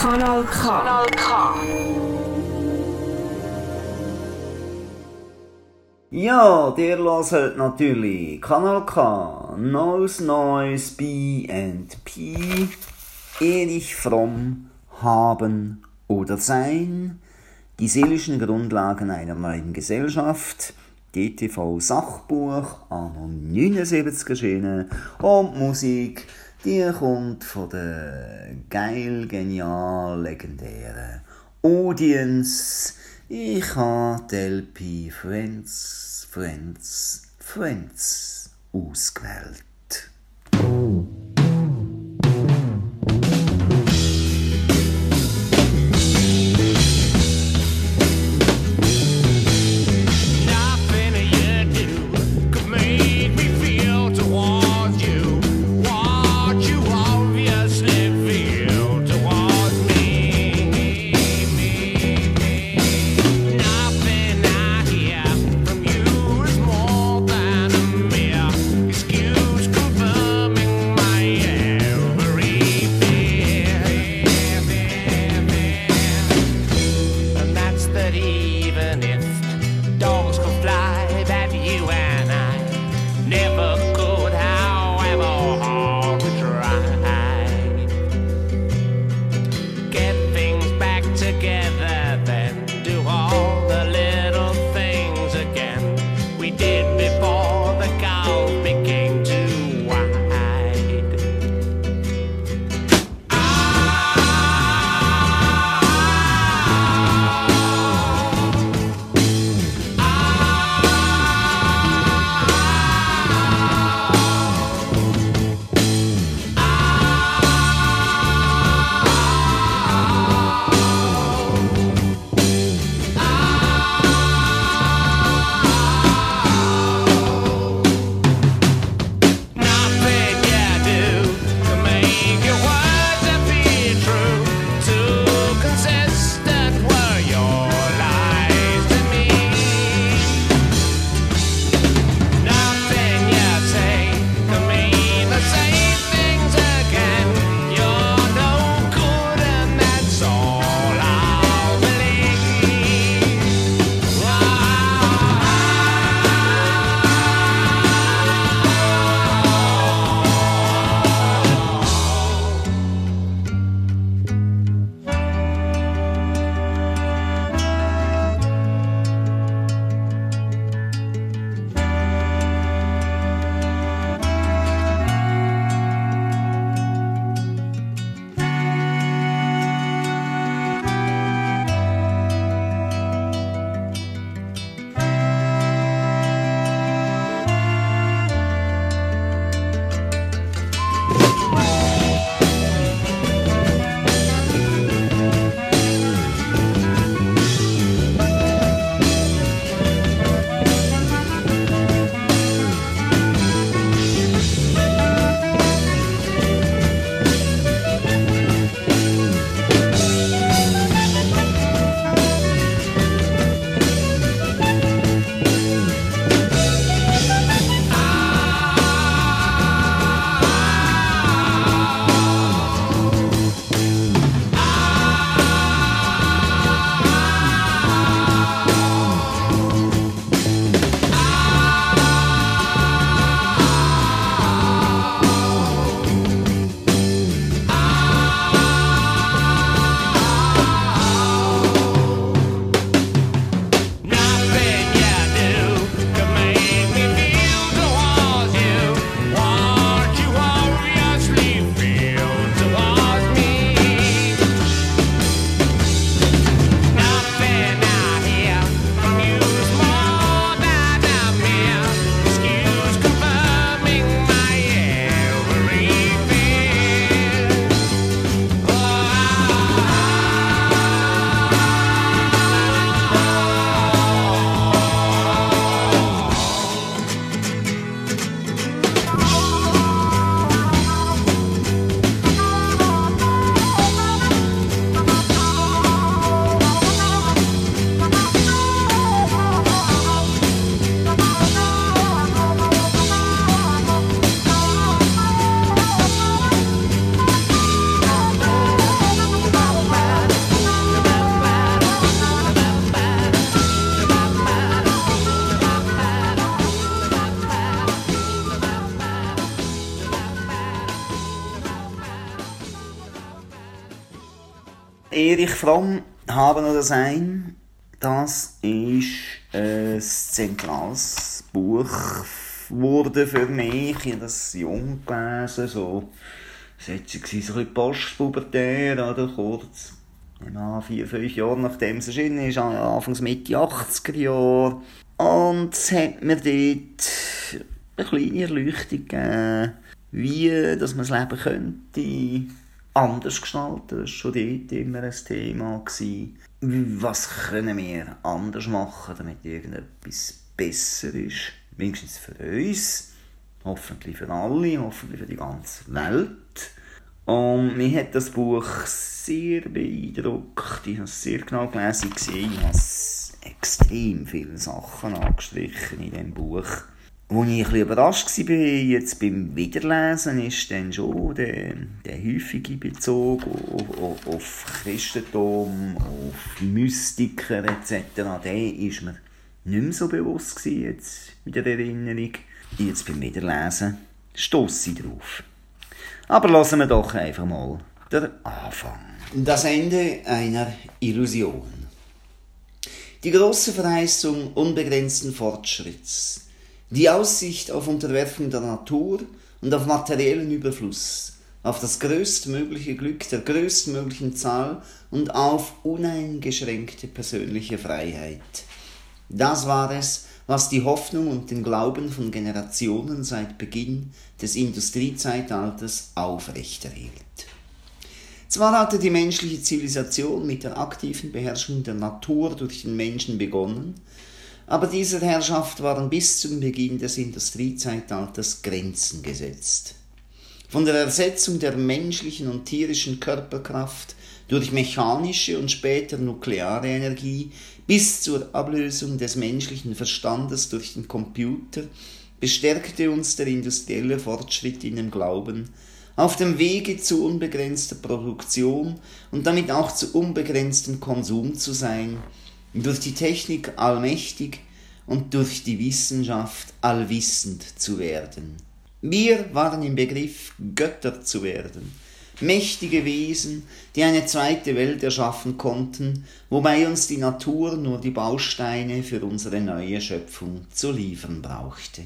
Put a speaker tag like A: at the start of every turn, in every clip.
A: Kanal K. Kanal K.
B: Ja, ihr hört natürlich Kanal K, Nose Noise, B and P, Erich Fromm, Haben oder Sein, die seelischen Grundlagen einer neuen Gesellschaft, DTV Sachbuch, anno 79 erschienen. Und Musik, die kommt von der geil, genial, legendären Audience. Ich habe LP Friends, Friends, Friends ausgewählt. Erich Fromm, Haben oder Sein, das ist ein zentrales Buch wurde für mich. Ich habe das jung gelesen, so, es war so ein bisschen postpubertär, oder kurz, ja, vier, fünf Jahre nachdem es erschienen ist, anfangs Mitte 80er Jahre. Und es hat mir dort eine kleine Erleuchtung gegeben, wie dass man das Leben könnte anders gestalten. Das war schon dort immer ein Thema. Was können wir anders machen, damit irgendetwas besser ist? Wenigstens für uns, hoffentlich für alle, hoffentlich für die ganze Welt. Und mich hat das Buch sehr beeindruckt. Ich habe es sehr genau gelesen. Ich habe extrem viele Sachen angestrichen in diesem Buch. Wo ich ein überrascht war, jetzt beim Wiederlesen, ist dann schon der, der häufige Bezug auf, auf, auf Christentum, auf Mystiker etc., der ist mir nicht mehr so bewusst gewesen, jetzt in der Erinnerung. Jetzt beim Wiederlesen stosse ich drauf. Aber lassen wir doch einfach mal den Anfang. Das Ende einer Illusion. Die große Verheißung unbegrenzten Fortschritts die Aussicht auf Unterwerfung der Natur und auf materiellen Überfluss, auf das größtmögliche Glück der größtmöglichen Zahl und auf uneingeschränkte persönliche Freiheit. Das war es, was die Hoffnung und den Glauben von Generationen seit Beginn des Industriezeitalters aufrechterhielt. Zwar hatte die menschliche Zivilisation mit der aktiven Beherrschung der Natur durch den Menschen begonnen, aber dieser Herrschaft waren bis zum Beginn des Industriezeitalters Grenzen gesetzt. Von der Ersetzung der menschlichen und tierischen Körperkraft durch mechanische und später nukleare Energie bis zur Ablösung des menschlichen Verstandes durch den Computer bestärkte uns der industrielle Fortschritt in dem Glauben, auf dem Wege zu unbegrenzter Produktion und damit auch zu unbegrenztem Konsum zu sein, durch die Technik allmächtig und durch die Wissenschaft allwissend zu werden. Wir waren im Begriff, Götter zu werden, mächtige Wesen, die eine zweite Welt erschaffen konnten, wobei uns die Natur nur die Bausteine für unsere neue Schöpfung zu liefern brauchte.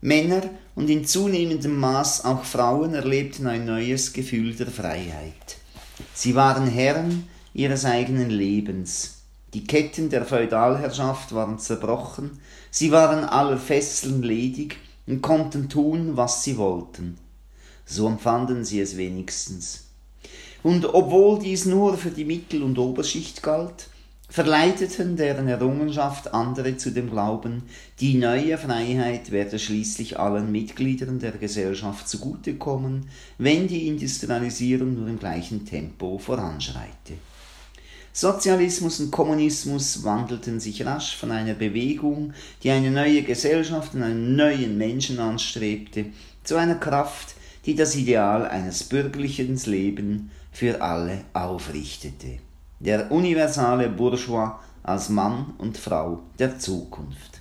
B: Männer und in zunehmendem Maß auch Frauen erlebten ein neues Gefühl der Freiheit. Sie waren Herren ihres eigenen Lebens, die Ketten der Feudalherrschaft waren zerbrochen, sie waren aller Fesseln ledig und konnten tun, was sie wollten. So empfanden sie es wenigstens. Und obwohl dies nur für die Mittel- und Oberschicht galt, verleiteten deren Errungenschaft andere zu dem Glauben, die neue Freiheit werde schließlich allen Mitgliedern der Gesellschaft zugutekommen, wenn die Industrialisierung nur im gleichen Tempo voranschreite. Sozialismus und Kommunismus wandelten sich rasch von einer Bewegung, die eine neue Gesellschaft und einen neuen Menschen anstrebte, zu einer Kraft, die das Ideal eines bürgerlichen Lebens für alle aufrichtete. Der universale Bourgeois als Mann und Frau der Zukunft.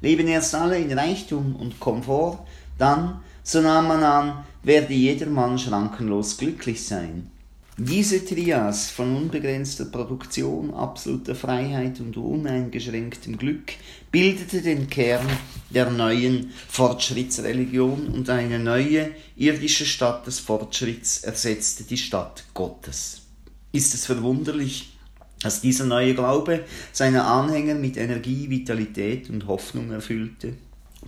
B: Leben erst alle in Reichtum und Komfort, dann, so nahm man an, werde jedermann schrankenlos glücklich sein. Diese Trias von unbegrenzter Produktion, absoluter Freiheit und uneingeschränktem Glück bildete den Kern der neuen Fortschrittsreligion und eine neue irdische Stadt des Fortschritts ersetzte die Stadt Gottes. Ist es verwunderlich, dass dieser neue Glaube seine Anhänger mit Energie, Vitalität und Hoffnung erfüllte?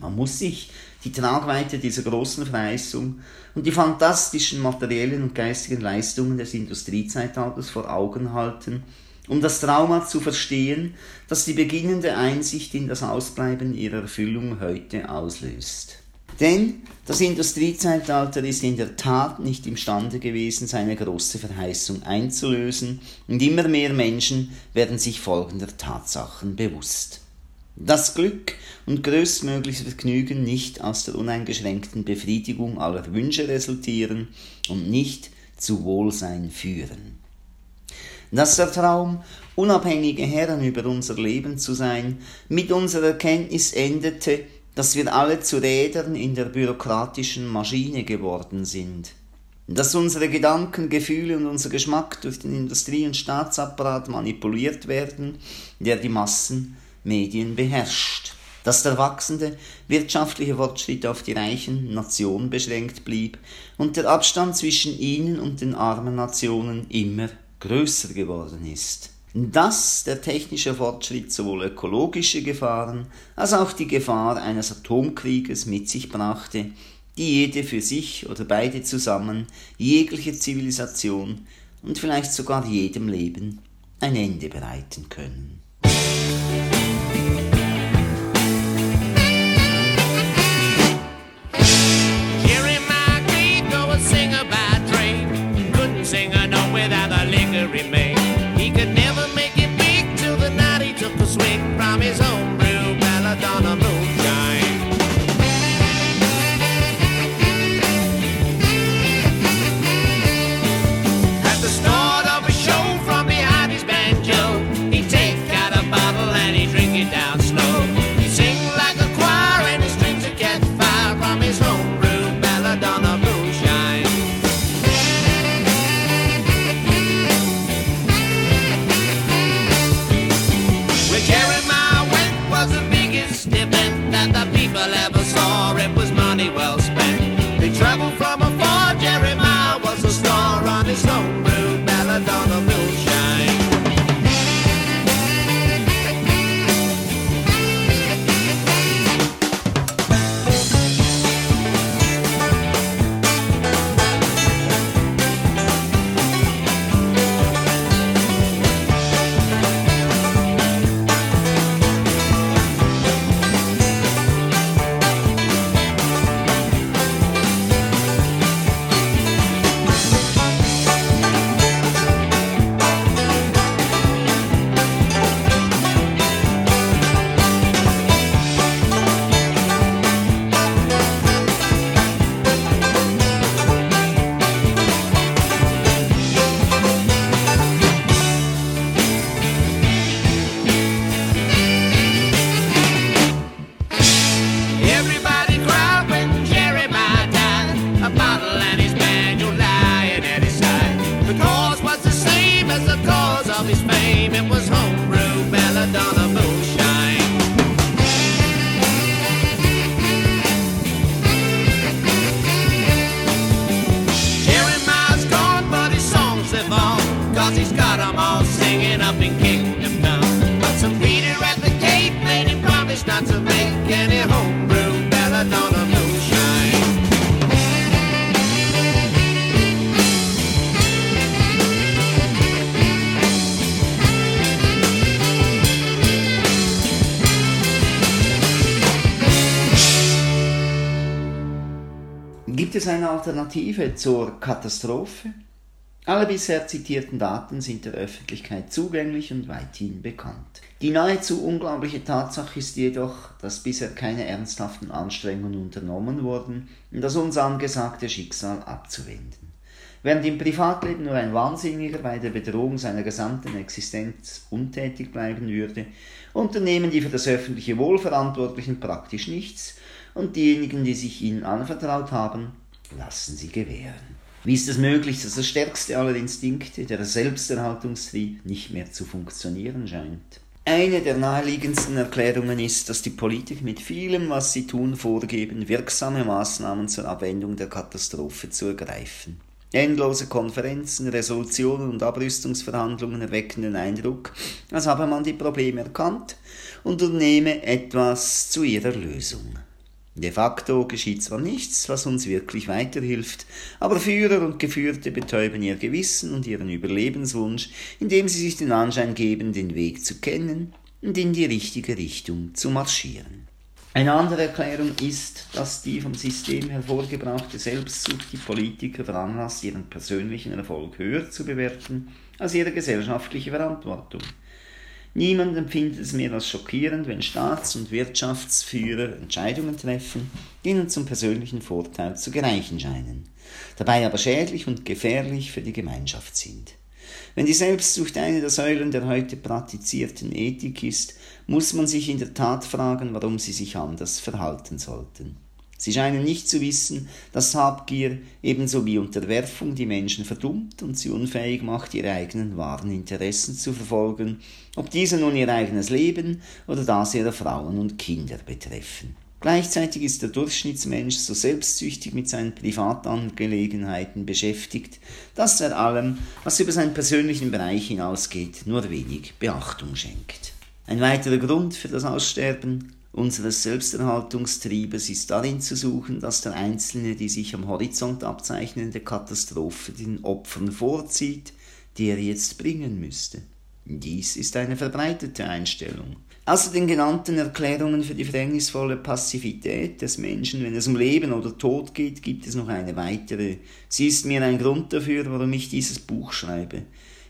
B: Man muss sich die Tragweite dieser großen Verheißung und die fantastischen materiellen und geistigen Leistungen des Industriezeitalters vor Augen halten, um das Trauma zu verstehen, das die beginnende Einsicht in das Ausbleiben ihrer Erfüllung heute auslöst. Denn das Industriezeitalter ist in der Tat nicht imstande gewesen, seine große Verheißung einzulösen, und immer mehr Menschen werden sich folgender Tatsachen bewusst. Das Glück und größtmögliches Vergnügen nicht aus der uneingeschränkten Befriedigung aller Wünsche resultieren und nicht zu Wohlsein führen. Dass der Traum, unabhängige Herren über unser Leben zu sein, mit unserer Erkenntnis endete, dass wir alle zu Rädern in der bürokratischen Maschine geworden sind. dass unsere Gedanken, Gefühle und unser Geschmack durch den Industrie- und Staatsapparat manipuliert werden, der die Massenmedien beherrscht, dass der wachsende wirtschaftliche Fortschritt auf die reichen Nationen beschränkt blieb und der Abstand zwischen ihnen und den armen Nationen immer größer geworden ist. Dass der technische Fortschritt sowohl ökologische Gefahren als auch die Gefahr eines Atomkrieges mit sich brachte, die jede für sich oder beide zusammen jegliche Zivilisation und vielleicht sogar jedem Leben ein Ende bereiten können. Gibt Alternative zur Katastrophe? Alle bisher zitierten Daten sind der Öffentlichkeit zugänglich und weithin bekannt. Die nahezu unglaubliche Tatsache ist jedoch, dass bisher keine ernsthaften Anstrengungen unternommen wurden, um das uns angesagte Schicksal abzuwenden. Während im Privatleben nur ein Wahnsinniger bei der Bedrohung seiner gesamten Existenz untätig bleiben würde, unternehmen die für das öffentliche Wohl Verantwortlichen praktisch nichts und diejenigen, die sich ihnen anvertraut haben, lassen sie gewähren. Wie ist es möglich, dass das stärkste aller Instinkte, der Selbsterhaltungstrieb, nicht mehr zu funktionieren scheint? Eine der naheliegendsten Erklärungen ist, dass die Politiker mit vielem, was sie tun, vorgeben, wirksame Maßnahmen zur Abwendung der Katastrophe zu ergreifen. Endlose Konferenzen, Resolutionen und Abrüstungsverhandlungen erwecken den Eindruck, als habe man die Probleme erkannt und unternehme etwas zu ihrer Lösung. De facto geschieht zwar nichts, was uns wirklich weiterhilft, aber Führer und Geführte betäuben ihr Gewissen und ihren Überlebenswunsch, indem sie sich den Anschein geben, den Weg zu kennen und in die richtige Richtung zu marschieren. Eine andere Erklärung ist, dass die vom System hervorgebrachte Selbstsucht die Politiker veranlasst, ihren persönlichen Erfolg höher zu bewerten als ihre gesellschaftliche Verantwortung. Niemand empfindet es mehr als schockierend, wenn Staats- und Wirtschaftsführer Entscheidungen treffen, die ihnen zum persönlichen Vorteil zu gereichen scheinen, dabei aber schädlich und gefährlich für die Gemeinschaft sind. Wenn die Selbstsucht eine der Säulen der heute praktizierten Ethik ist, muss man sich in der Tat fragen, warum sie sich anders verhalten sollten. Sie scheinen nicht zu wissen, dass Habgier ebenso wie Unterwerfung die Menschen verdummt und sie unfähig macht, ihre eigenen wahren Interessen zu verfolgen, ob diese nun ihr eigenes Leben oder das ihrer Frauen und Kinder betreffen. Gleichzeitig ist der Durchschnittsmensch so selbstsüchtig mit seinen Privatangelegenheiten beschäftigt, dass er allem, was über seinen persönlichen Bereich hinausgeht, nur wenig Beachtung schenkt. Ein weiterer Grund für das Aussterben unseres Selbsterhaltungstriebes ist darin zu suchen, dass der Einzelne die sich am Horizont abzeichnende Katastrophe den Opfern vorzieht, die er jetzt bringen müsste. Dies ist eine verbreitete Einstellung. Außer den genannten Erklärungen für die verhängnisvolle Passivität des Menschen, wenn es um Leben oder Tod geht, gibt es noch eine weitere. Sie ist mir ein Grund dafür, warum ich dieses Buch schreibe.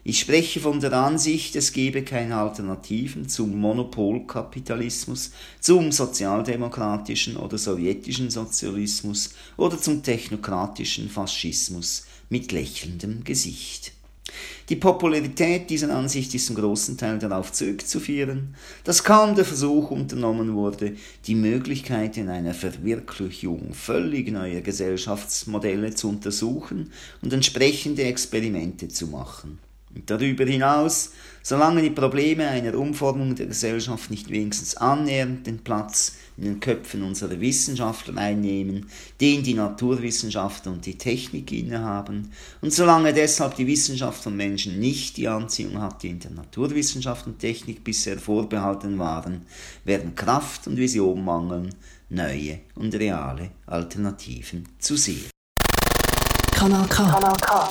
B: Ich spreche von der Ansicht, es gebe keine Alternativen zum Monopolkapitalismus, zum sozialdemokratischen oder sowjetischen Sozialismus oder zum technokratischen Faschismus mit lächelndem Gesicht. Die Popularität dieser Ansicht ist im großen Teil darauf zurückzuführen, dass kaum der Versuch unternommen wurde, die Möglichkeiten einer Verwirklichung völlig neuer Gesellschaftsmodelle zu untersuchen und entsprechende Experimente zu machen. Darüber hinaus, solange die Probleme einer Umformung der Gesellschaft nicht wenigstens annähernd den Platz in den Köpfen unserer Wissenschaftler einnehmen, den die Naturwissenschaftler und die Technik innehaben, und solange deshalb die Wissenschaft von Menschen nicht die Anziehung hat, die in der Naturwissenschaft und Technik bisher vorbehalten waren, werden Kraft und Vision mangeln, neue und reale Alternativen zu sehen. Kanal K. Kanal K.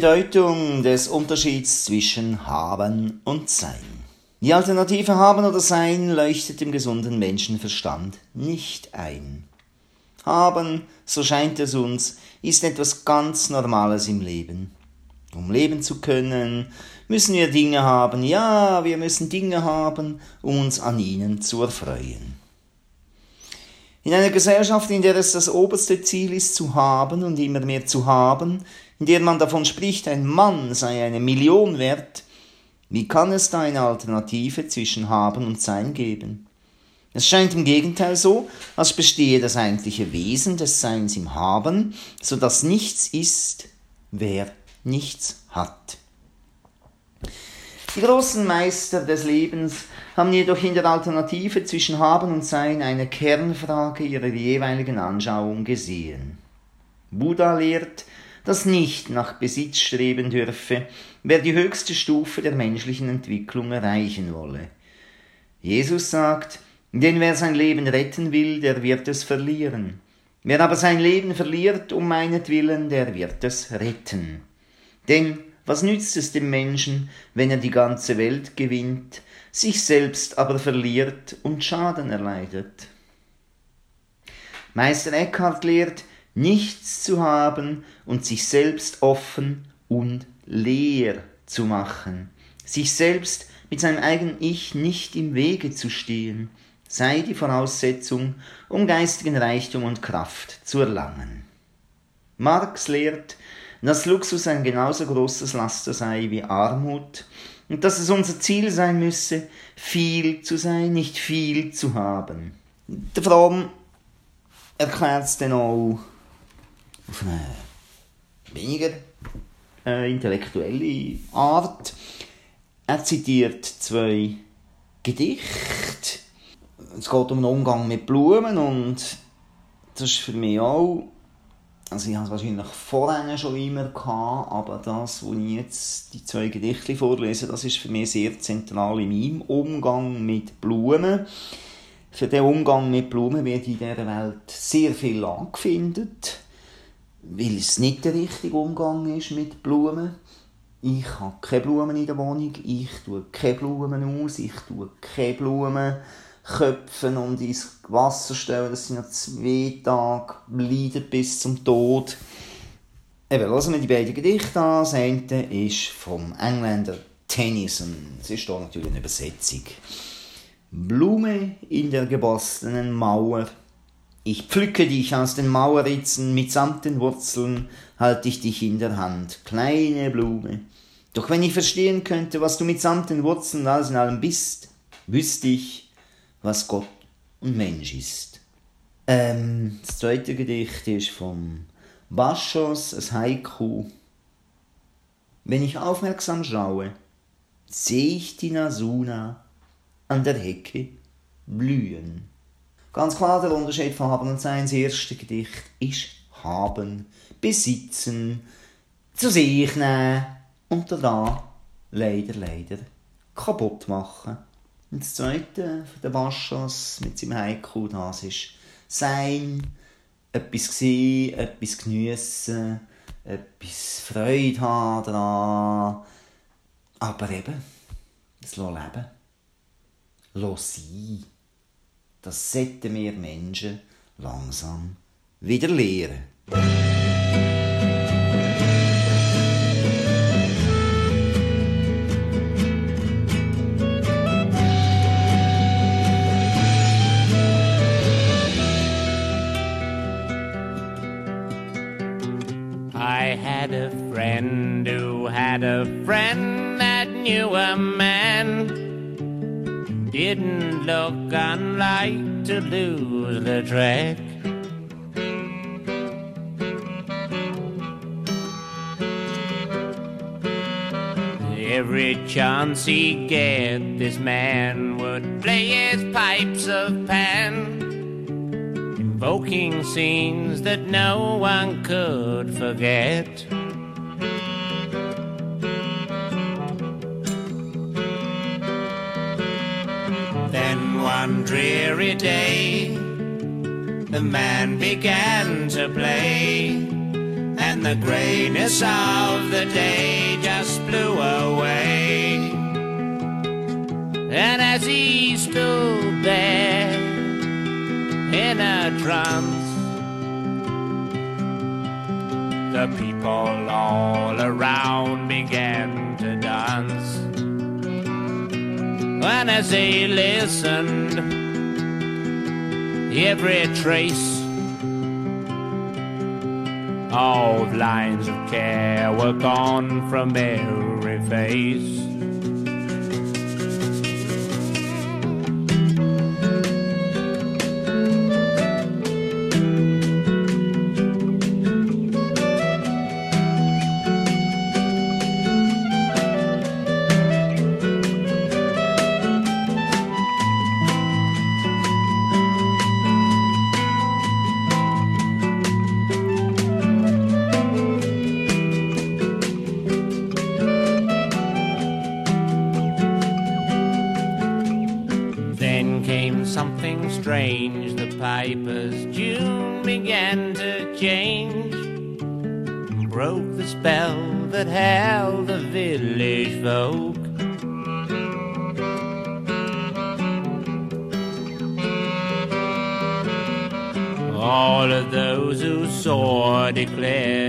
B: Bedeutung des Unterschieds zwischen Haben und Sein. Die Alternative Haben oder Sein leuchtet dem gesunden Menschenverstand nicht ein. Haben, so scheint es uns, ist etwas ganz Normales im Leben. Um leben zu können, müssen wir Dinge haben, ja, wir müssen Dinge haben, um uns an ihnen zu erfreuen. In einer Gesellschaft, in der es das oberste Ziel ist, zu haben und immer mehr zu haben, in der man davon spricht, ein Mann sei eine Million wert, wie kann es da eine Alternative zwischen Haben und Sein geben? Es scheint im Gegenteil so, als bestehe das eigentliche Wesen des Seins im Haben, so dass nichts ist, wer nichts hat. Die großen Meister des Lebens haben jedoch in der Alternative zwischen Haben und Sein eine Kernfrage ihrer jeweiligen Anschauung gesehen. Buddha lehrt, dass nicht nach Besitz streben dürfe, wer die höchste Stufe der menschlichen Entwicklung erreichen wolle. Jesus sagt, denn wer sein Leben retten will, der wird es verlieren. Wer aber sein Leben verliert um meinetwillen, der wird es retten. Denn was nützt es dem Menschen, wenn er die ganze Welt gewinnt, sich selbst aber verliert und Schaden erleidet? Meister Eckhart lehrt, nichts zu haben und sich selbst offen und leer zu machen, sich selbst mit seinem eigenen Ich nicht im Wege zu stehen, sei die Voraussetzung, um geistigen Reichtum und Kraft zu erlangen. Marx lehrt, dass Luxus ein genauso großes Laster sei wie Armut und dass es unser Ziel sein müsse, viel zu sein, nicht viel zu haben. Der Fromm erklärt es dann auch auf eine weniger äh, intellektuelle Art. Er zitiert zwei Gedichte. Es geht um den Umgang mit Blumen und das ist für mich auch, also ich habe es wahrscheinlich vorher schon immer gehabt, aber das, wo ich jetzt die zwei Gedichte vorlese, das ist für mich sehr zentral in meinem Umgang mit Blumen. Für den Umgang mit Blumen wird in dieser Welt sehr viel angefindet weil es nicht der richtige Umgang ist mit Blumen. Ich habe keine Blumen in der Wohnung, ich tue keine Blumen aus, ich tue keine Blumen köpfen und ins Wasser stellen, dass sie noch zwei Tage leiden bis zum Tod. Eben, hören wir die beiden Gedichte an. Das eine ist vom Engländer Tennyson. Es ist hier natürlich eine Übersetzung. Blume in der geborstenen Mauer ich pflücke dich aus den Mauerritzen, mitsamt den Wurzeln halte ich dich in der Hand, kleine Blume. Doch wenn ich verstehen könnte, was du mitsamt den Wurzeln alles in allem bist, wüsste ich, was Gott und Mensch ist. Ähm, das zweite Gedicht ist vom Baschos, ein Haiku. Wenn ich aufmerksam schaue, sehe ich die Nasuna an der Hecke blühen. Ganz klar, der Unterschied von Haben und Sein. Das erste Gedicht ist Haben, Besitzen, zu sich nehmen und da leider, leider kaputt machen. Und das zweite von den Baschos mit seinem Haiku, das ist Sein, etwas sehen, etwas geniessen, etwas Freude haben daran. Aber eben, das leben. Lass sein das sollten wir Menschen langsam wieder lernen.
C: I had a friend who had a friend that knew a didn't look unlike to lose the track. Every chance he get, this man would play his pipes of pan, invoking scenes that no one could forget. One dreary day, the man began to play, and the grayness of the day just blew away. And as he stood there in a trance, the people all around began to dance. When as he listened, every trace of lines of care were gone from every face. The piper's tune began to change. Broke the spell that held the village folk. All of those who saw declared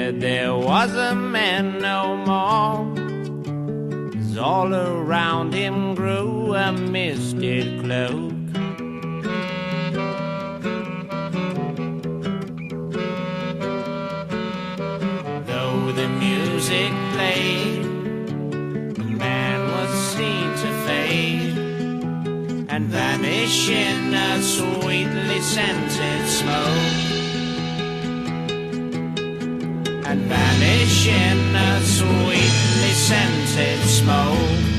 C: And vanish in a sweetly scented smoke.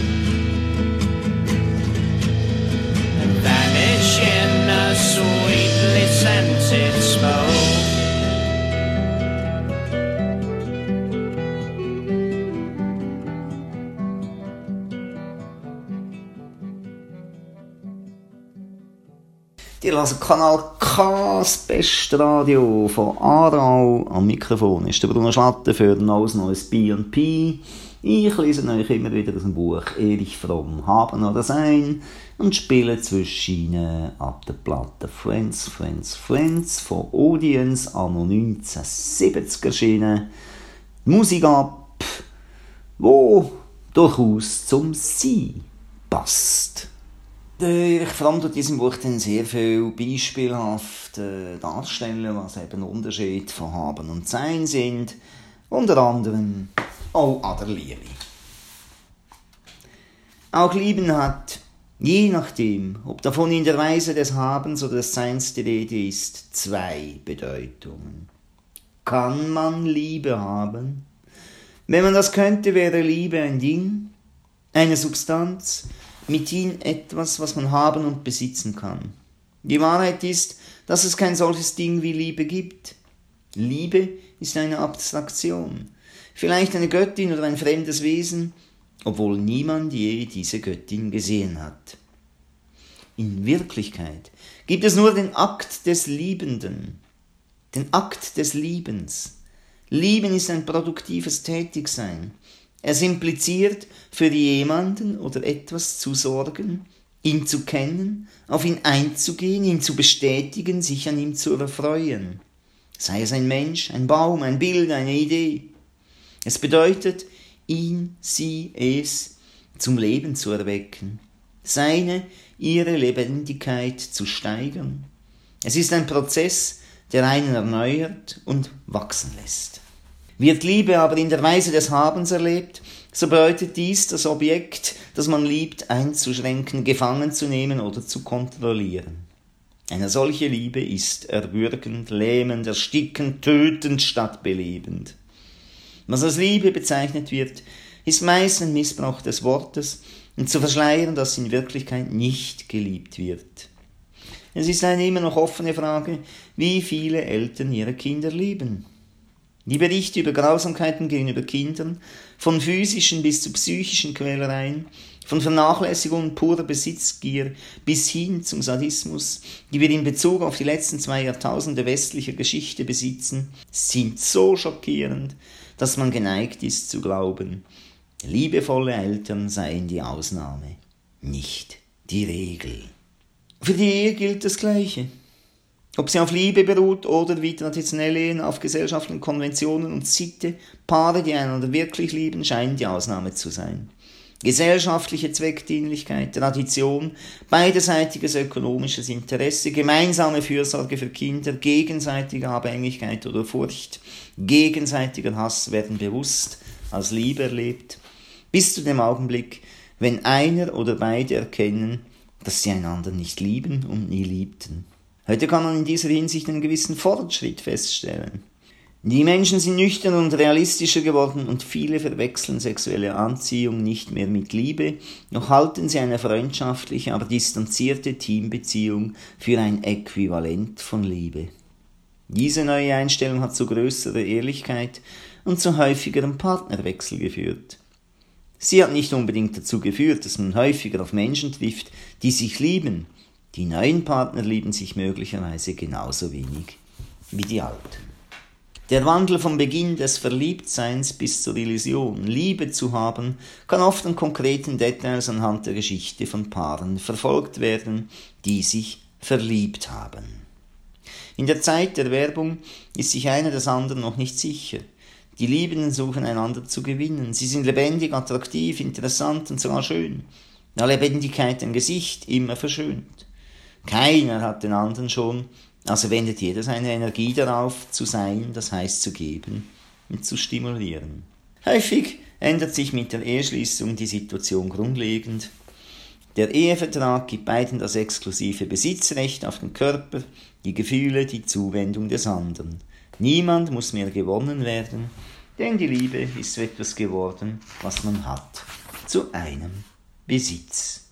B: Die hören Kanal K, das beste Radio von Aarau. Am Mikrofon ist der Bruno Schlatter für Neues Neues B&P. Ich lese euch immer wieder aus dem Buch Erich Fromm, Haben oder Sein und spiele zwischen ihnen ab der Platte Friends, Friends, Friends von Audience anno 1970 erschienen. Musik ab, wo durchaus zum Sie passt. Der Fromm tut in diesem Buch dann sehr viel beispielhaft äh, darstellen, was eben Unterschied von Haben und Sein sind. Unter anderem auch an der Liebe. Auch Lieben hat, je nachdem, ob davon in der Weise des Habens oder des Seins die Rede ist, zwei Bedeutungen. Kann man Liebe haben? Wenn man das könnte, wäre Liebe ein Ding, eine Substanz, mithin etwas, was man haben und besitzen kann. Die Wahrheit ist, dass es kein solches Ding wie Liebe gibt. Liebe ist eine Abstraktion, vielleicht eine Göttin oder ein fremdes Wesen, obwohl niemand je diese Göttin gesehen hat. In Wirklichkeit gibt es nur den Akt des Liebenden, den Akt des Liebens. Lieben ist ein produktives Tätigsein. Es impliziert, für jemanden oder etwas zu sorgen, ihn zu kennen, auf ihn einzugehen, ihn zu bestätigen, sich an ihm zu erfreuen. Sei es ein Mensch, ein Baum, ein Bild, eine Idee. Es bedeutet, ihn, sie, es zum Leben zu erwecken, seine, ihre Lebendigkeit zu steigern. Es ist ein Prozess, der einen erneuert und wachsen lässt. Wird Liebe aber in der Weise des Habens erlebt, so bedeutet dies, das Objekt, das man liebt, einzuschränken, gefangen zu nehmen oder zu kontrollieren. Eine solche Liebe ist erwürgend, lähmend, erstickend, tötend statt belebend. Was als Liebe bezeichnet wird, ist meist ein Missbrauch des Wortes und zu verschleiern, dass in Wirklichkeit nicht geliebt wird. Es ist eine immer noch offene Frage, wie viele Eltern ihre Kinder lieben. Die Berichte über Grausamkeiten gegenüber Kindern, von physischen bis zu psychischen Quälereien, von Vernachlässigung purer Besitzgier bis hin zum Sadismus, die wir in Bezug auf die letzten zwei Jahrtausende westlicher Geschichte besitzen, sind so schockierend, dass man geneigt ist zu glauben, liebevolle Eltern seien die Ausnahme, nicht die Regel. Für die Ehe gilt das Gleiche. Ob sie auf Liebe beruht oder wie traditionelle Ehen auf gesellschaftlichen Konventionen und Sitte, Paare, die einander wirklich lieben, scheinen die Ausnahme zu sein. Gesellschaftliche Zweckdienlichkeit, Tradition, beiderseitiges ökonomisches Interesse, gemeinsame Fürsorge für Kinder, gegenseitige Abhängigkeit oder Furcht, gegenseitiger Hass werden bewusst als Liebe erlebt, bis zu dem Augenblick, wenn einer oder beide erkennen, dass sie einander nicht lieben und nie liebten. Heute kann man in dieser Hinsicht einen gewissen Fortschritt feststellen. Die Menschen sind nüchtern und realistischer geworden und viele verwechseln sexuelle Anziehung nicht mehr mit Liebe, noch halten sie eine freundschaftliche, aber distanzierte Teambeziehung für ein Äquivalent von Liebe. Diese neue Einstellung hat zu größerer Ehrlichkeit und zu häufigerem Partnerwechsel geführt. Sie hat nicht unbedingt dazu geführt, dass man häufiger auf Menschen trifft, die sich lieben. Die neuen Partner lieben sich möglicherweise genauso wenig wie die alten. Der Wandel vom Beginn des Verliebtseins bis zur Illusion, Liebe zu haben, kann oft an konkreten Details anhand der Geschichte von Paaren verfolgt werden, die sich verliebt haben. In der Zeit der Werbung ist sich einer des anderen noch nicht sicher. Die Liebenden suchen einander zu gewinnen. Sie sind lebendig, attraktiv, interessant und sogar schön. Na Lebendigkeit ein Gesicht immer verschönt. Keiner hat den anderen schon also wendet jeder seine Energie darauf, zu sein, das heißt zu geben und zu stimulieren. Häufig ändert sich mit der Eheschließung die Situation grundlegend. Der Ehevertrag gibt beiden das exklusive Besitzrecht auf den Körper, die Gefühle, die Zuwendung des anderen. Niemand muss mehr gewonnen werden, denn die Liebe ist so etwas geworden, was man hat, zu einem Besitz.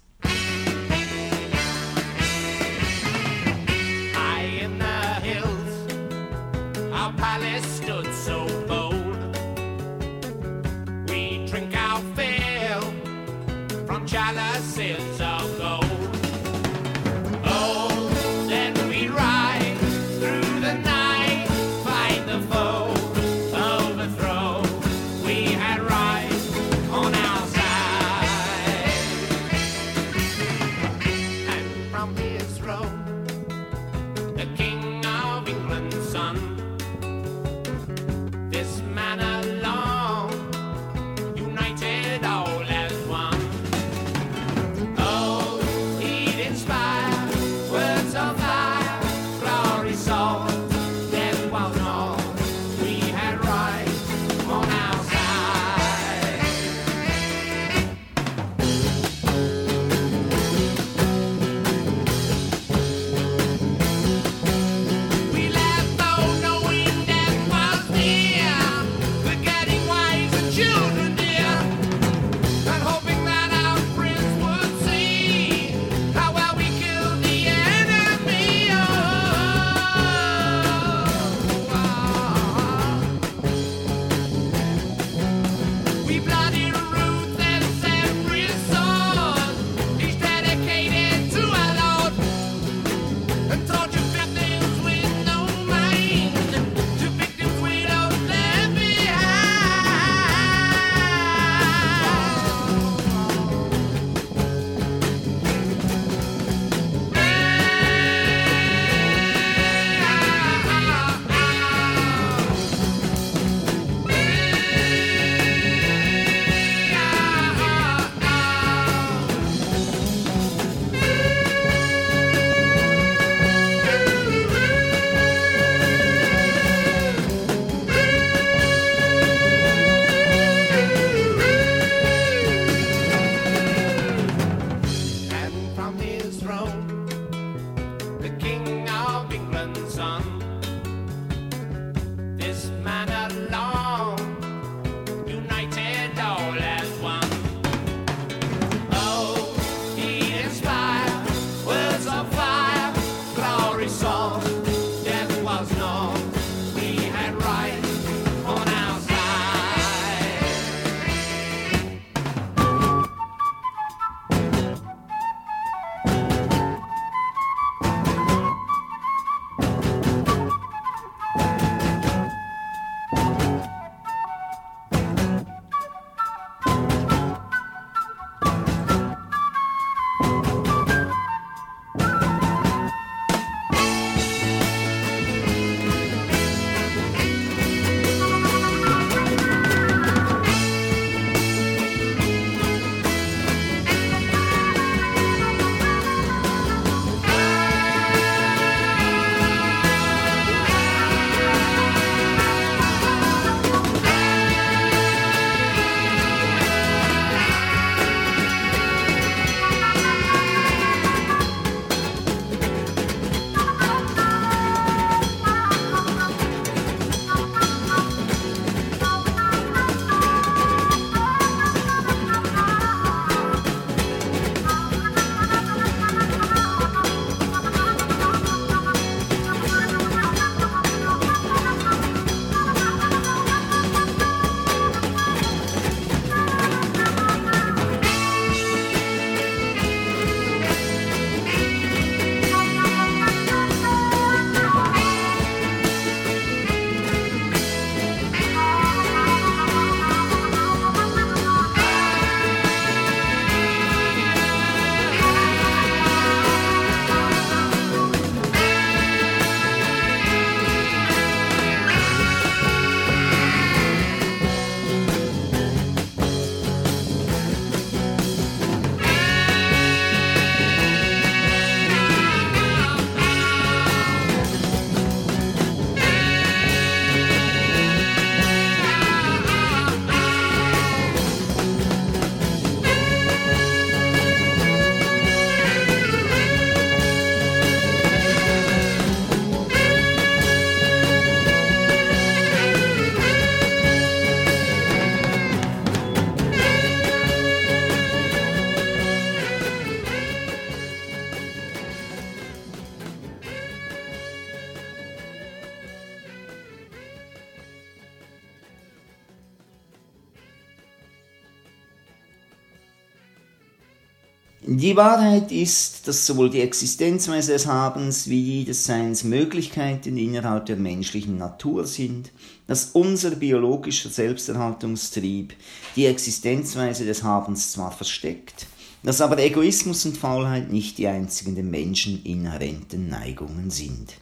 B: Die Wahrheit ist, dass sowohl die Existenzweise des Habens wie die des Seins Möglichkeiten innerhalb der menschlichen Natur sind, dass unser biologischer Selbsterhaltungstrieb die Existenzweise des Habens zwar versteckt, dass aber Egoismus und Faulheit nicht die einzigen dem Menschen inhärenten Neigungen sind.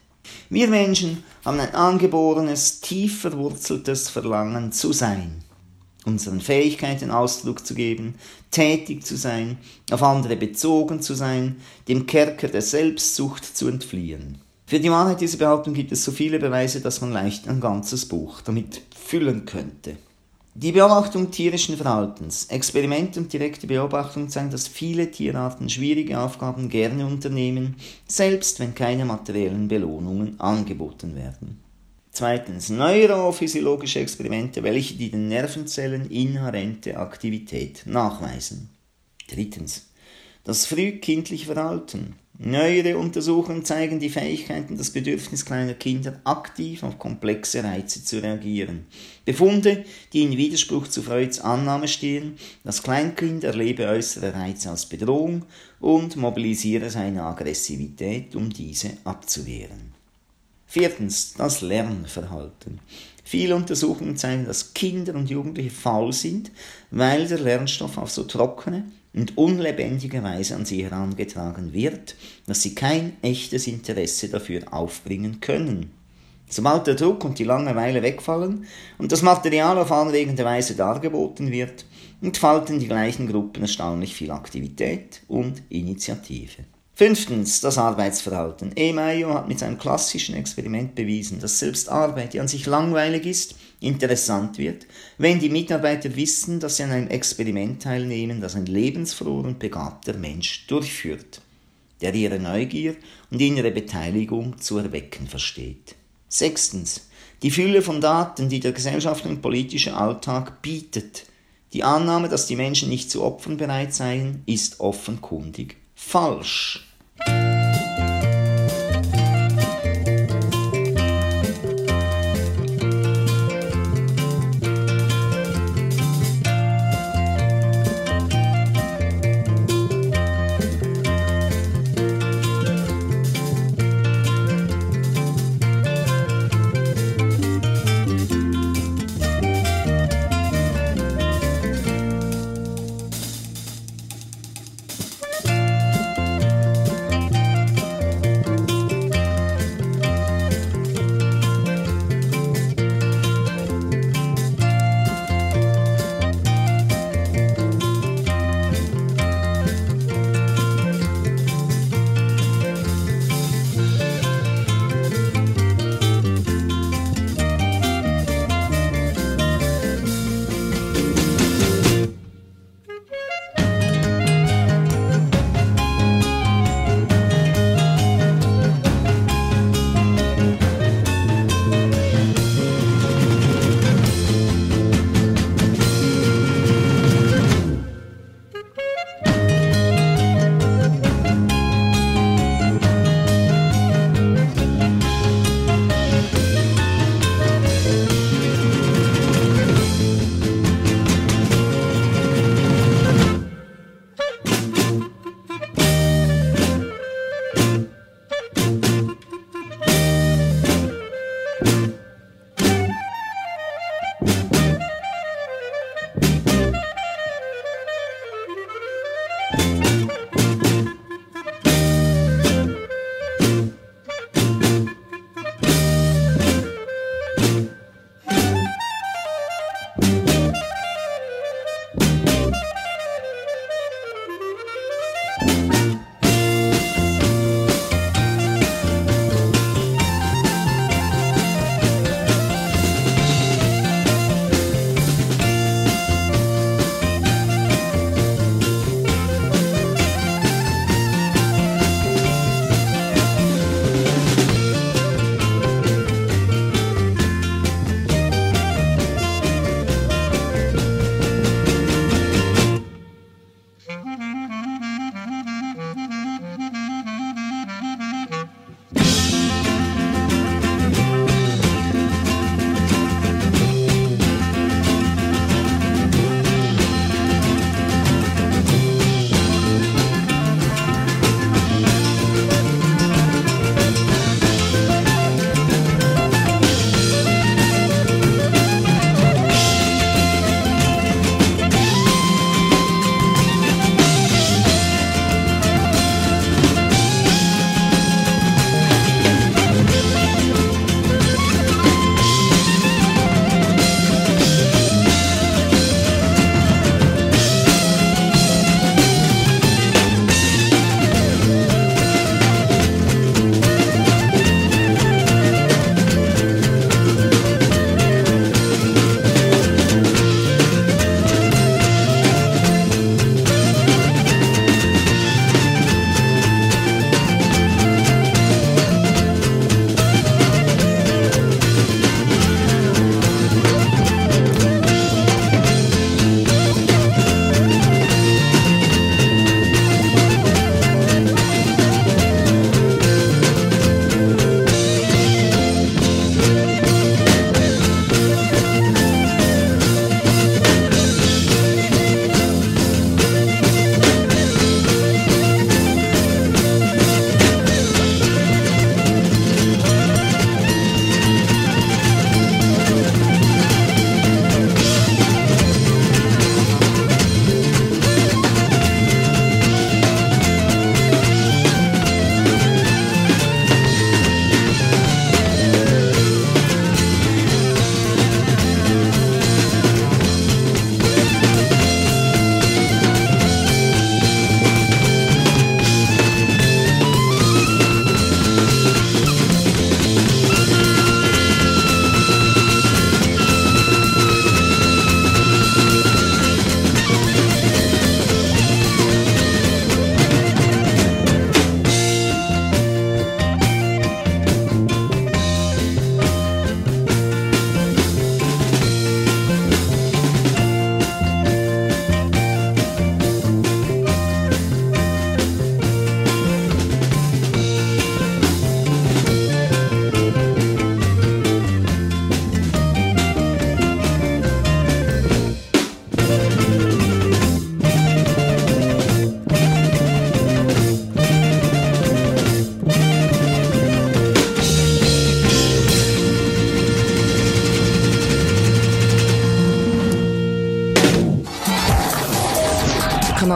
B: Wir Menschen haben ein angeborenes, tief verwurzeltes Verlangen zu sein, unseren Fähigkeiten Ausdruck zu geben, tätig zu sein, auf andere bezogen zu sein, dem Kerker der Selbstsucht zu entfliehen. Für die Wahrheit dieser Behauptung gibt es so viele Beweise, dass man leicht ein ganzes Buch damit füllen könnte. Die Beobachtung tierischen Verhaltens. Experimente und direkte Beobachtung zeigen, dass viele Tierarten schwierige Aufgaben gerne unternehmen, selbst wenn keine materiellen Belohnungen angeboten werden. Zweitens, neurophysiologische Experimente, welche die den Nervenzellen inhärente Aktivität nachweisen. Drittens, das frühkindliche Verhalten. Neuere Untersuchungen zeigen die Fähigkeiten, das Bedürfnis kleiner Kinder aktiv auf komplexe Reize zu reagieren. Befunde, die in Widerspruch zu Freuds Annahme stehen, das Kleinkind erlebe äußere Reize als Bedrohung und mobilisiere seine Aggressivität, um diese abzuwehren. Viertens, das Lernverhalten. Viele Untersuchungen zeigen, dass Kinder und Jugendliche faul sind, weil der Lernstoff auf so trockene, und unlebendige Weise an sie herangetragen wird, dass sie kein echtes Interesse dafür aufbringen können. Sobald der Druck und die Langeweile wegfallen und das Material auf anregende Weise dargeboten wird, entfalten die gleichen Gruppen erstaunlich viel Aktivität und Initiative. Fünftens, das Arbeitsverhalten. E. Mayo hat mit seinem klassischen Experiment bewiesen, dass selbst Arbeit, die an sich langweilig ist, interessant wird, wenn die Mitarbeiter wissen, dass sie an einem Experiment teilnehmen, das ein lebensfroher und begabter Mensch durchführt, der ihre Neugier und innere Beteiligung zu erwecken versteht. Sechstens, die Fülle von Daten, die der gesellschaftliche und politische Alltag bietet. Die Annahme, dass die Menschen nicht zu Opfern bereit seien, ist offenkundig falsch.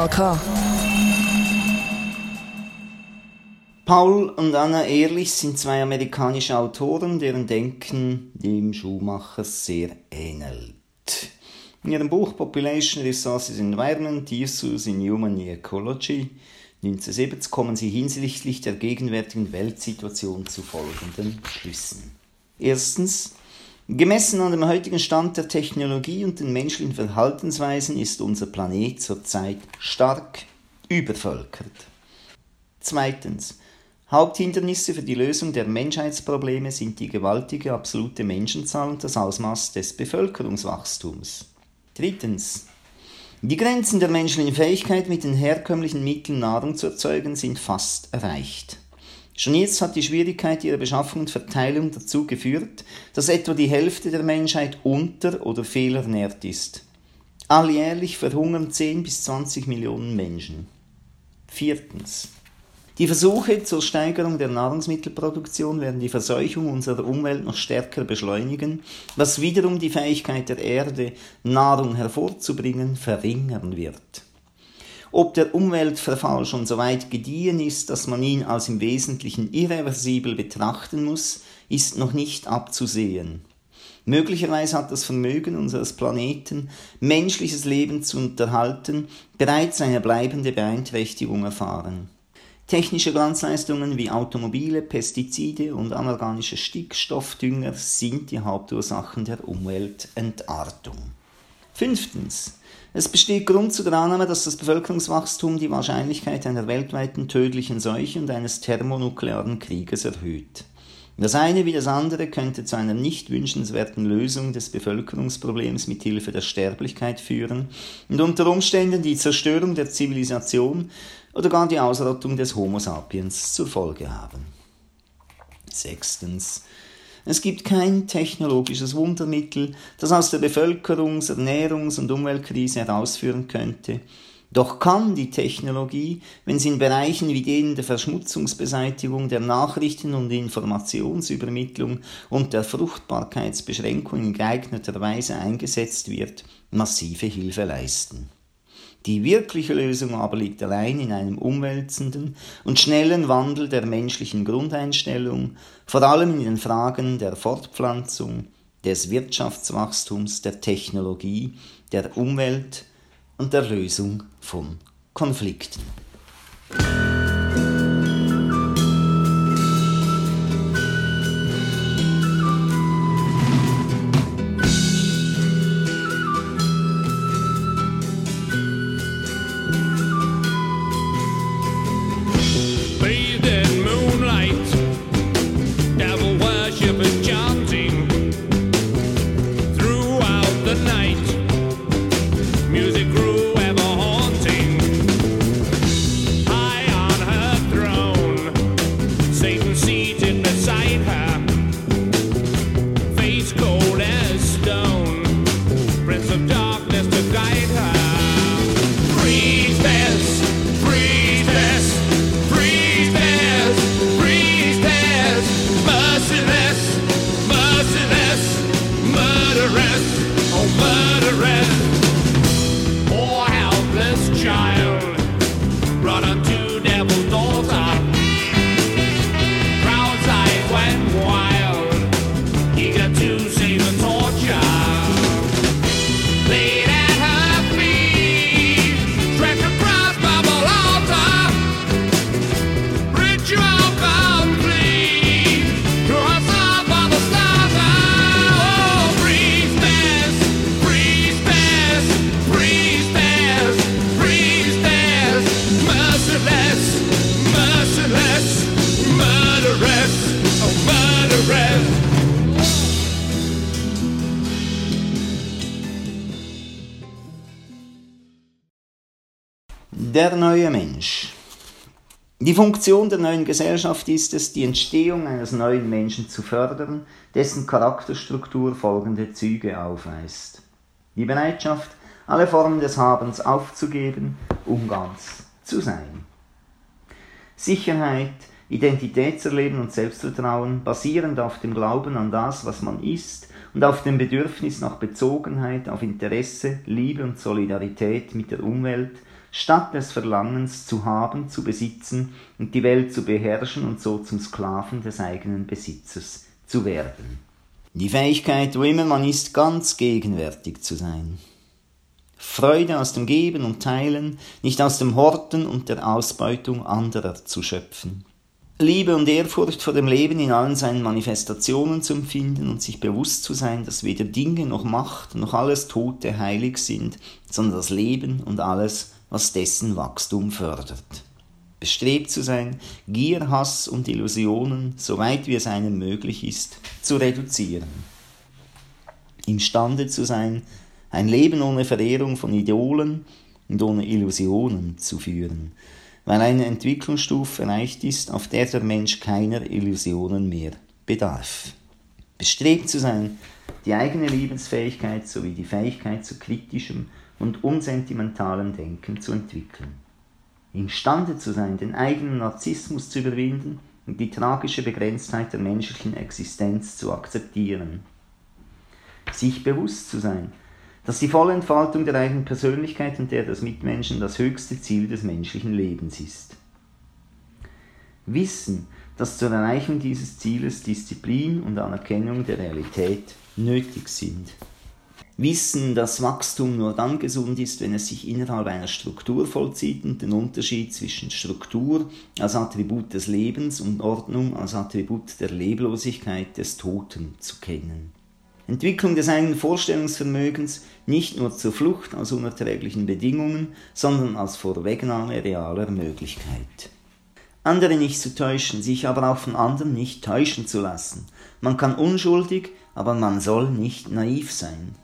A: Kanal K.
B: Paul und Anna Ehrlich sind zwei amerikanische Autoren, deren Denken dem Schuhmachers sehr ähnelt. In ihrem Buch Population Resources Environment Issues in Human Ecology 1970 kommen sie hinsichtlich der gegenwärtigen Weltsituation zu folgenden Schlüssen. Erstens, gemessen an dem heutigen Stand der Technologie und den menschlichen Verhaltensweisen ist unser Planet zurzeit stark übervölkert. Zweitens, Haupthindernisse für die Lösung der Menschheitsprobleme sind die gewaltige absolute Menschenzahl und das Ausmaß des Bevölkerungswachstums. Drittens. Die Grenzen der menschlichen Fähigkeit, mit den herkömmlichen Mitteln Nahrung zu erzeugen, sind fast erreicht. Schon jetzt hat die Schwierigkeit ihrer Beschaffung und Verteilung dazu geführt, dass etwa die Hälfte der Menschheit unter- oder fehlernährt ist. Alljährlich verhungern 10 bis 20 Millionen Menschen. Viertens. Die Versuche zur Steigerung der Nahrungsmittelproduktion werden die Verseuchung unserer Umwelt noch stärker beschleunigen, was wiederum die Fähigkeit der Erde, Nahrung hervorzubringen, verringern wird. Ob der Umweltverfall schon so weit gediehen ist, dass man ihn als im Wesentlichen irreversibel betrachten muss, ist noch nicht abzusehen. Möglicherweise hat das Vermögen unseres Planeten, menschliches Leben zu unterhalten, bereits eine bleibende Beeinträchtigung erfahren. Technische Glanzleistungen wie Automobile, Pestizide und anorganische Stickstoffdünger sind die Hauptursachen der Umweltentartung. Fünftens. Es besteht Grund zu der Annahme, dass das Bevölkerungswachstum die Wahrscheinlichkeit einer weltweiten tödlichen Seuche und eines thermonuklearen Krieges erhöht. Das eine wie das andere könnte zu einer nicht wünschenswerten Lösung des Bevölkerungsproblems mit Hilfe der Sterblichkeit führen und unter Umständen die Zerstörung der Zivilisation oder gar die Ausrottung des Homo sapiens zur Folge haben. Sechstens. Es gibt kein technologisches Wundermittel, das aus der Bevölkerungs-, Ernährungs- und Umweltkrise herausführen könnte. Doch kann die Technologie, wenn sie in Bereichen wie denen der Verschmutzungsbeseitigung, der Nachrichten- und Informationsübermittlung und der Fruchtbarkeitsbeschränkung in geeigneter Weise eingesetzt wird, massive Hilfe leisten. Die wirkliche Lösung aber liegt allein in einem umwälzenden und schnellen Wandel der menschlichen Grundeinstellung, vor allem in den Fragen der Fortpflanzung, des Wirtschaftswachstums, der Technologie, der Umwelt und der Lösung von Konflikten. Die Funktion der neuen Gesellschaft ist es, die Entstehung eines neuen Menschen zu fördern, dessen Charakterstruktur folgende Züge aufweist. Die Bereitschaft, alle Formen des Habens aufzugeben, um ganz zu sein. Sicherheit, Identitätserleben und Selbstvertrauen basierend auf dem Glauben an das, was man ist und auf dem Bedürfnis nach Bezogenheit, auf Interesse, Liebe und Solidarität mit der Umwelt statt des Verlangens zu haben, zu besitzen und die Welt zu beherrschen und so zum Sklaven des eigenen Besitzers zu werden. Die Fähigkeit, wo immer man ist, ganz gegenwärtig zu sein. Freude aus dem Geben und Teilen, nicht aus dem Horten und der Ausbeutung anderer zu schöpfen. Liebe und Ehrfurcht vor dem Leben in allen seinen Manifestationen zu empfinden und sich bewusst zu sein, dass weder Dinge noch Macht noch alles Tote heilig sind, sondern das Leben und alles, was dessen Wachstum fördert. Bestrebt zu sein, Gier, Hass und Illusionen, soweit wie es einem möglich ist, zu reduzieren. Imstande zu sein, ein Leben ohne Verehrung von Idolen und ohne Illusionen zu führen, weil eine Entwicklungsstufe erreicht ist, auf der der Mensch keiner Illusionen mehr bedarf. Bestrebt zu sein, die eigene Liebensfähigkeit sowie die Fähigkeit zu kritischem und unsentimentalem Denken zu entwickeln. Imstande zu sein, den eigenen Narzissmus zu überwinden und die tragische Begrenztheit der menschlichen Existenz zu akzeptieren. Sich bewusst zu sein, dass die volle Entfaltung der eigenen Persönlichkeit und der des Mitmenschen das höchste Ziel des menschlichen Lebens ist. Wissen, dass zur Erreichung dieses Zieles Disziplin und Anerkennung der Realität nötig sind. Wissen, dass Wachstum nur dann gesund ist, wenn es sich innerhalb einer Struktur vollzieht und den Unterschied zwischen Struktur als Attribut des Lebens und Ordnung als Attribut der Leblosigkeit des Toten zu kennen. Entwicklung des eigenen Vorstellungsvermögens nicht nur zur Flucht aus unerträglichen Bedingungen, sondern als Vorwegnahme realer Möglichkeit. Andere nicht zu täuschen, sich aber auch von anderen nicht täuschen zu lassen. Man kann unschuldig, aber man soll nicht naiv sein.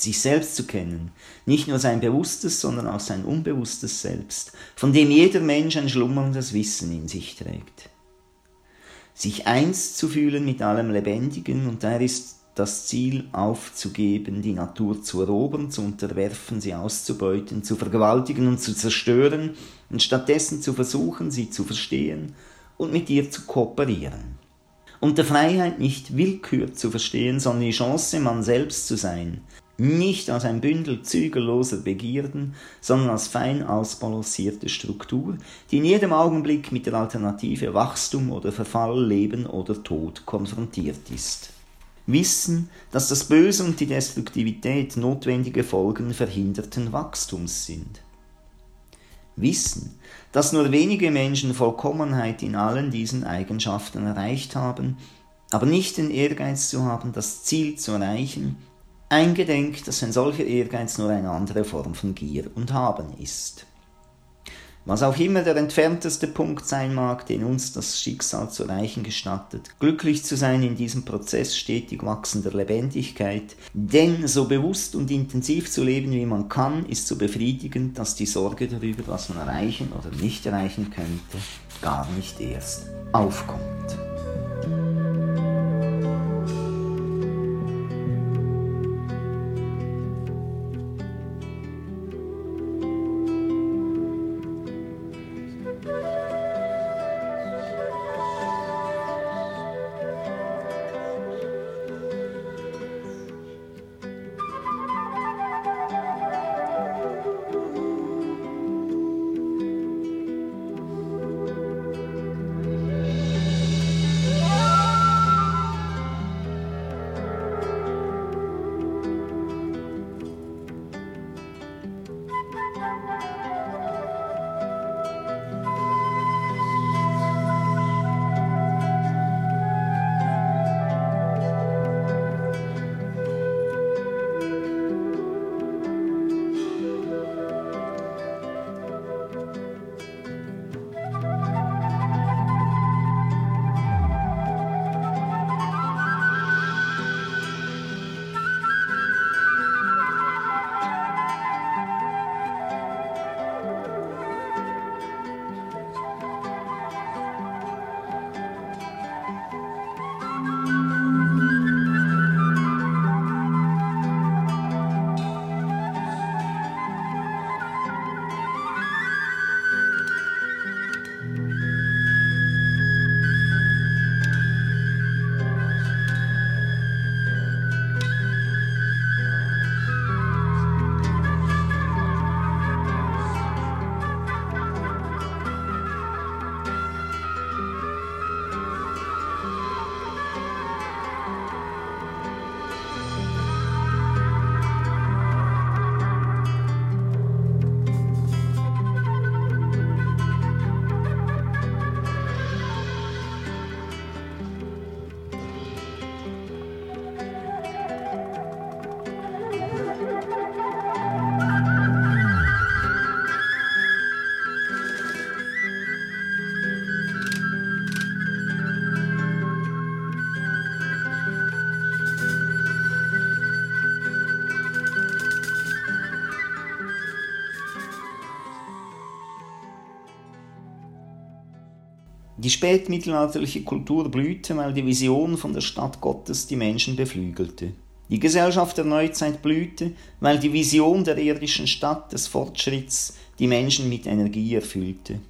B: Sich selbst zu kennen, nicht nur sein bewusstes, sondern auch sein unbewusstes Selbst, von dem jeder Mensch ein schlummerndes Wissen in sich trägt. Sich eins zu fühlen mit allem Lebendigen, und daher ist das Ziel aufzugeben, die Natur zu erobern, zu unterwerfen, sie auszubeuten, zu vergewaltigen und zu zerstören und stattdessen zu versuchen, sie zu verstehen und mit ihr zu kooperieren. Unter Freiheit nicht Willkür zu verstehen, sondern die Chance, man selbst zu sein, nicht als ein Bündel zügelloser Begierden, sondern als fein ausbalancierte Struktur, die in jedem Augenblick mit der Alternative Wachstum oder Verfall, Leben oder Tod konfrontiert ist wissen, dass das Böse und die Destruktivität notwendige Folgen verhinderten Wachstums sind. Wissen, dass nur wenige Menschen Vollkommenheit in allen diesen Eigenschaften erreicht haben, aber nicht den Ehrgeiz zu haben, das Ziel zu erreichen, eingedenk, dass ein solcher Ehrgeiz nur eine andere Form von Gier und Haben ist. Was auch immer der entfernteste Punkt sein mag, den uns das Schicksal zu erreichen gestattet, glücklich zu sein in diesem Prozess stetig wachsender Lebendigkeit, denn so bewusst und intensiv zu leben, wie man kann, ist so befriedigend, dass die Sorge darüber, was man erreichen oder nicht erreichen könnte, gar nicht erst aufkommt. Die spätmittelalterliche Kultur blühte, weil die Vision von der Stadt Gottes die Menschen beflügelte. Die Gesellschaft der Neuzeit blühte, weil die Vision der irdischen Stadt des Fortschritts die Menschen mit Energie erfüllte.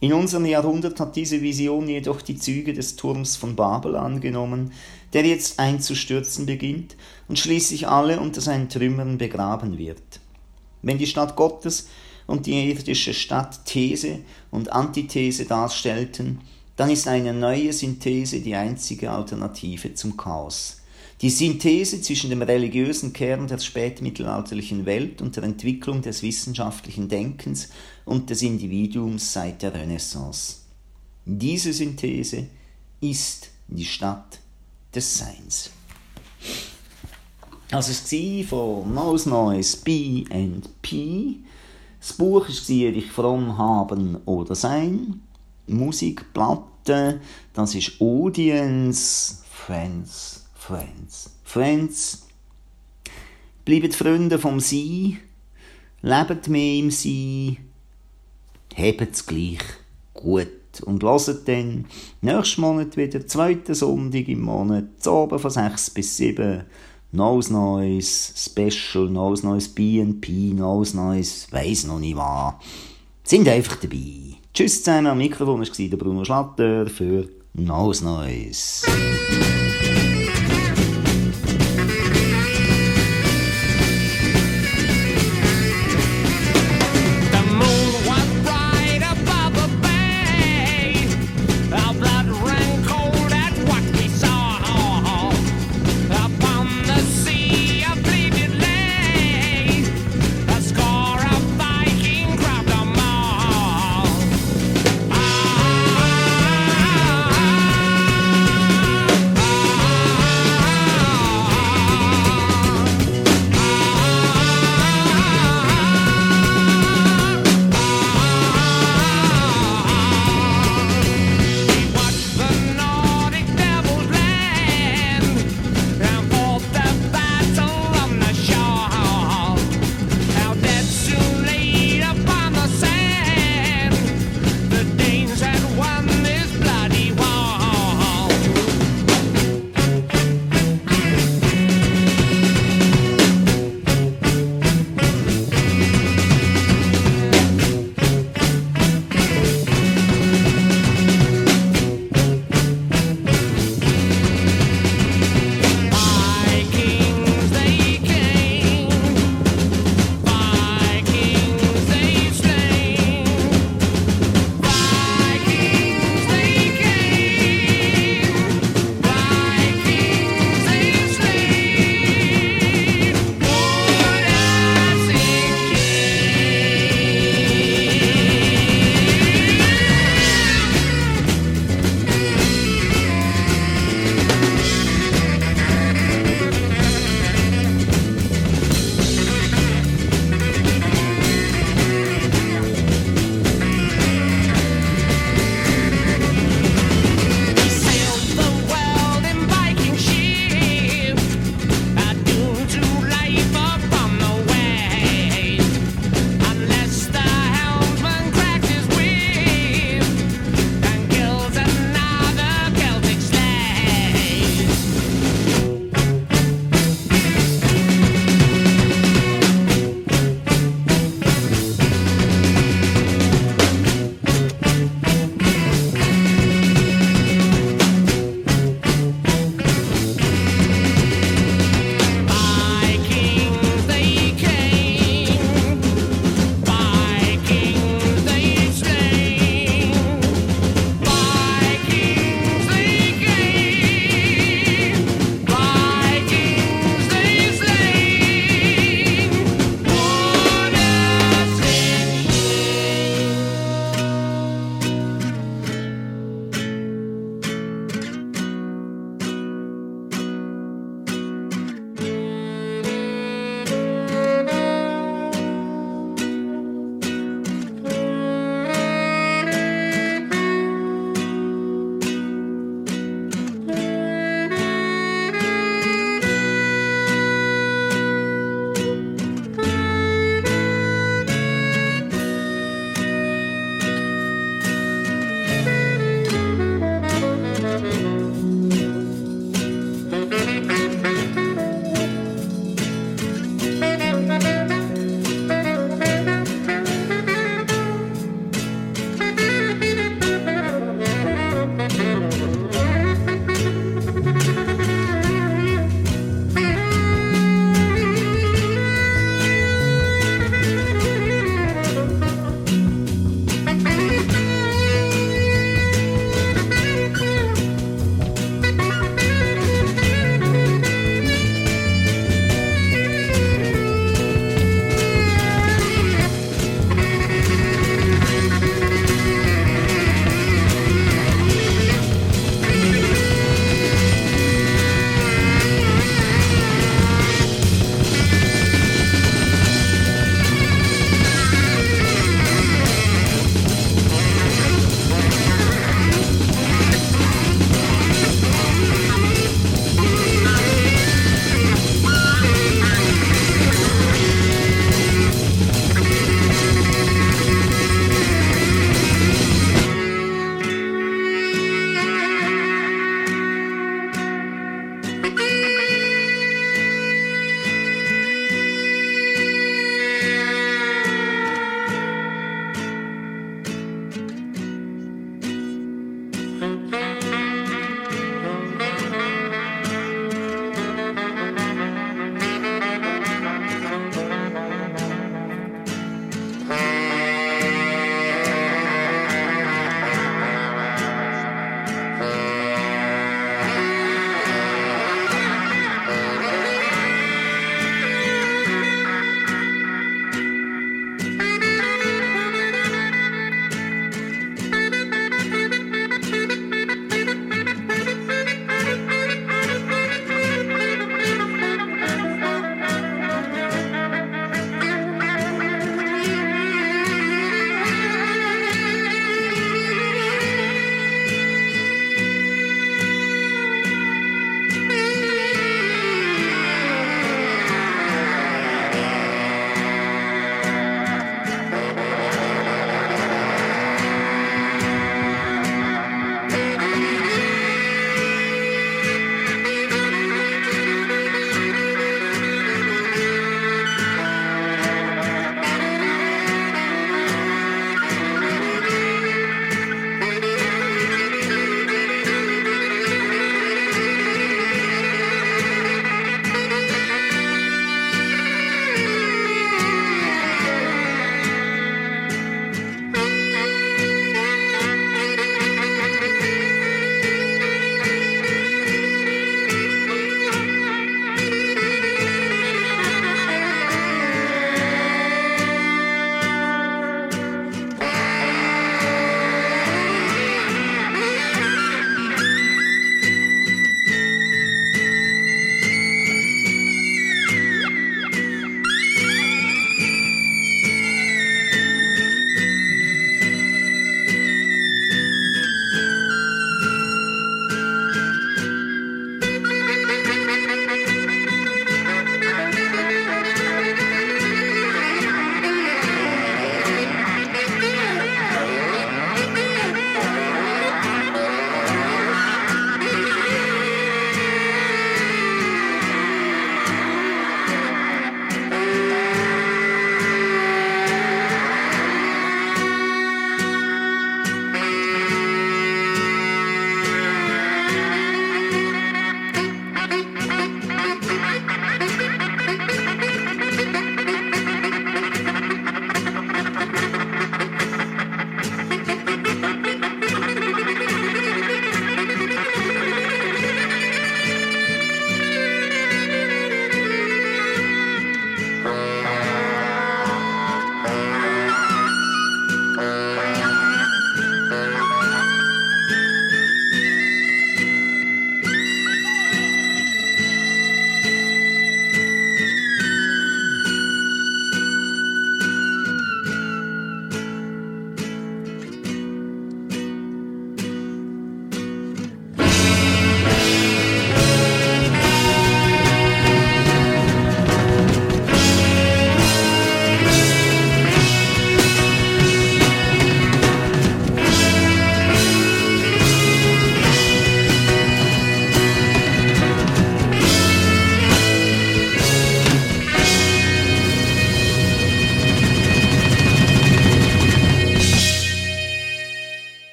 B: In unserem Jahrhundert hat diese Vision jedoch die Züge des Turms von Babel angenommen, der jetzt einzustürzen beginnt und schließlich alle unter seinen Trümmern begraben wird. Wenn die Stadt Gottes und die irdische Stadt These und Antithese darstellten, dann ist eine neue Synthese die einzige Alternative zum Chaos. Die Synthese zwischen dem religiösen Kern der spätmittelalterlichen Welt und der Entwicklung des wissenschaftlichen Denkens und des Individuums seit der Renaissance. Diese Synthese ist die Stadt des Seins. Also es war von Nose Noise B&P. Das Buch war «Ich fromm haben oder sein». Musik, Platte, das ist Audience, Friends, Friends. Friends, bleibt Freunde vom Sein, lebt mehr im Sein, hebt es gleich gut. Und hört dann nächsten Monat wieder, zweiten Sonntag im Monat, zu oben von 6 bis 7, Nose Noise Special, Nose Noise B&P, Nose Noise, weiss noch nicht was. Sind einfach dabei. Tschüss zusammen, am Mikrofon war Bruno Schlatter für Nose Noise.